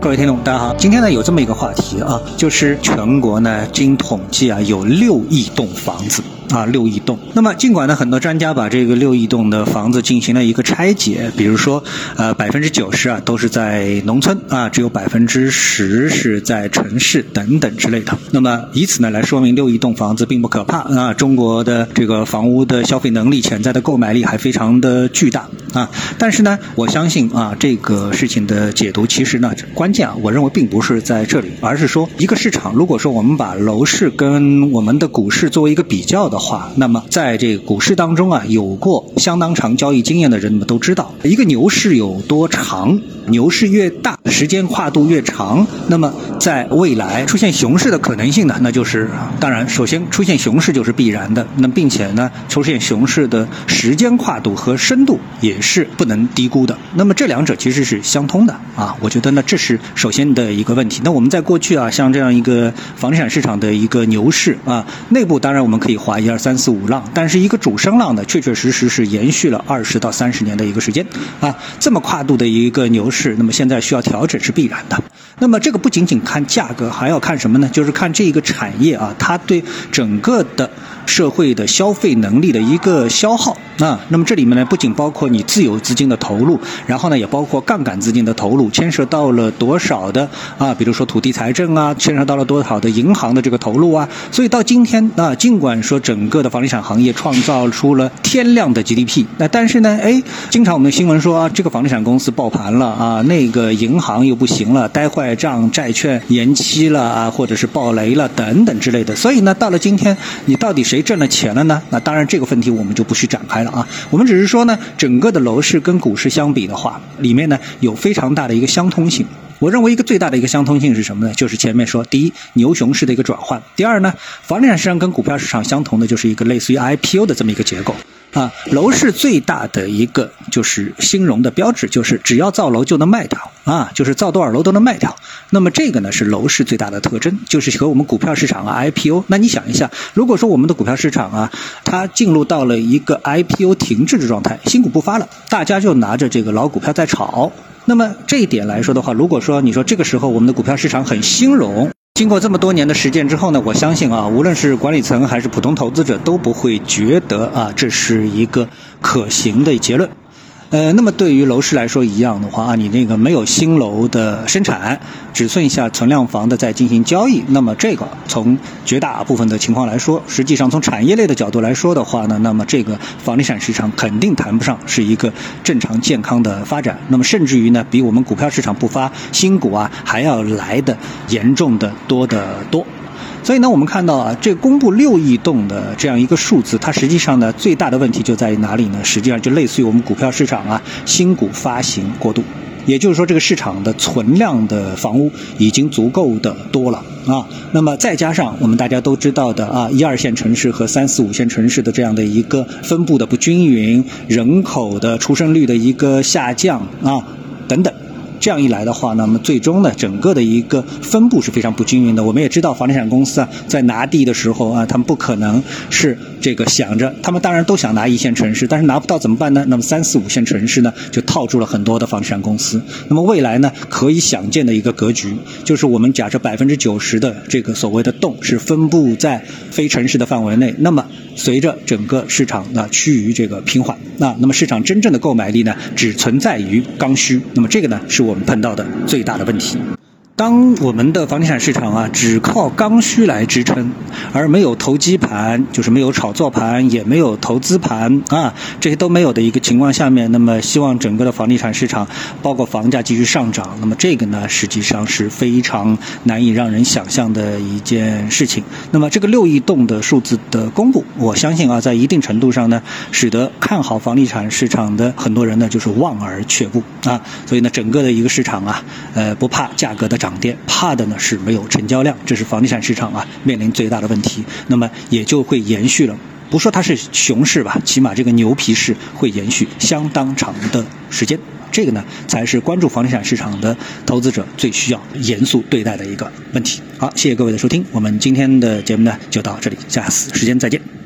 各位听众，大家好。今天呢有这么一个话题啊，就是全国呢经统计啊有六亿栋房子啊，六亿栋。那么尽管呢很多专家把这个六亿栋的房子进行了一个拆解，比如说呃百分之九十啊都是在农村啊，只有百分之十是在城市等等之类的。那么以此呢来说明六亿栋房子并不可怕啊，中国的这个房屋的消费能力、潜在的购买力还非常的巨大啊。但是呢，我相信啊这个事情的解读其实呢关。键啊，我认为并不是在这里，而是说一个市场。如果说我们把楼市跟我们的股市作为一个比较的话，那么在这个股市当中啊，有过相当长交易经验的人们都知道，一个牛市有多长，牛市越大，时间跨度越长，那么在未来出现熊市的可能性呢，那就是当然，首先出现熊市就是必然的，那并且呢，出现熊市的时间跨度和深度也是不能低估的。那么这两者其实是相通的啊，我觉得呢，这是。首先的一个问题，那我们在过去啊，像这样一个房地产市场的一个牛市啊，内部当然我们可以划一二三四五浪，但是一个主升浪呢，确确实实是延续了二十到三十年的一个时间啊，这么跨度的一个牛市，那么现在需要调整是必然的。那么这个不仅仅看价格，还要看什么呢？就是看这一个产业啊，它对整个的。社会的消费能力的一个消耗啊，那么这里面呢，不仅包括你自有资金的投入，然后呢，也包括杠杆资金的投入，牵涉到了多少的啊，比如说土地财政啊，牵涉到了多少的银行的这个投入啊，所以到今天啊，尽管说整个的房地产行业创造出了天量的 GDP，那但是呢，哎，经常我们的新闻说啊，这个房地产公司爆盘了啊，那个银行又不行了，呆坏账，债券延期了啊，或者是爆雷了等等之类的，所以呢，到了今天，你到底谁？挣了钱了呢？那当然，这个问题我们就不去展开了啊。我们只是说呢，整个的楼市跟股市相比的话，里面呢有非常大的一个相通性。我认为一个最大的一个相通性是什么呢？就是前面说，第一，牛熊市的一个转换；第二呢，房地产市场跟股票市场相同的就是一个类似于 IPO 的这么一个结构。啊，楼市最大的一个就是兴荣的标志，就是只要造楼就能卖掉啊，就是造多少楼都能卖掉。那么这个呢是楼市最大的特征，就是和我们股票市场啊 IPO。那你想一下，如果说我们的股票市场啊，它进入到了一个 IPO 停滞的状态，新股不发了，大家就拿着这个老股票在炒。那么这一点来说的话，如果说你说这个时候我们的股票市场很兴荣。经过这么多年的实践之后呢，我相信啊，无论是管理层还是普通投资者都不会觉得啊，这是一个可行的结论。呃，那么对于楼市来说一样的话啊，你那个没有新楼的生产，只剩下存量房的在进行交易，那么这个从绝大部分的情况来说，实际上从产业类的角度来说的话呢，那么这个房地产市场肯定谈不上是一个正常健康的发展，那么甚至于呢，比我们股票市场不发新股啊还要来的严重的多得多。所以呢，我们看到啊，这公布六亿栋的这样一个数字，它实际上呢，最大的问题就在于哪里呢？实际上就类似于我们股票市场啊，新股发行过度，也就是说，这个市场的存量的房屋已经足够的多了啊。那么再加上我们大家都知道的啊，一二线城市和三四五线城市的这样的一个分布的不均匀，人口的出生率的一个下降啊，等等。这样一来的话，那么最终呢，整个的一个分布是非常不均匀的。我们也知道，房地产公司啊，在拿地的时候啊，他们不可能是这个想着，他们当然都想拿一线城市，但是拿不到怎么办呢？那么三四五线城市呢，就套住了很多的房地产公司。那么未来呢，可以想见的一个格局，就是我们假设百分之九十的这个所谓的洞是分布在非城市的范围内，那么随着整个市场呢趋于这个平缓，那那么市场真正的购买力呢，只存在于刚需。那么这个呢，是我。我们碰到的最大的问题。当我们的房地产市场啊，只靠刚需来支撑，而没有投机盘，就是没有炒作盘，也没有投资盘啊，这些都没有的一个情况下面，那么希望整个的房地产市场，包括房价继续上涨，那么这个呢，实际上是非常难以让人想象的一件事情。那么这个六亿栋的数字的公布，我相信啊，在一定程度上呢，使得看好房地产市场的很多人呢，就是望而却步啊。所以呢，整个的一个市场啊，呃，不怕价格的涨涨。跌怕的呢是没有成交量，这是房地产市场啊面临最大的问题。那么也就会延续了，不说它是熊市吧，起码这个牛皮市会延续相当长的时间。这个呢才是关注房地产市场的投资者最需要严肃对待的一个问题。好，谢谢各位的收听，我们今天的节目呢就到这里，下次时间再见。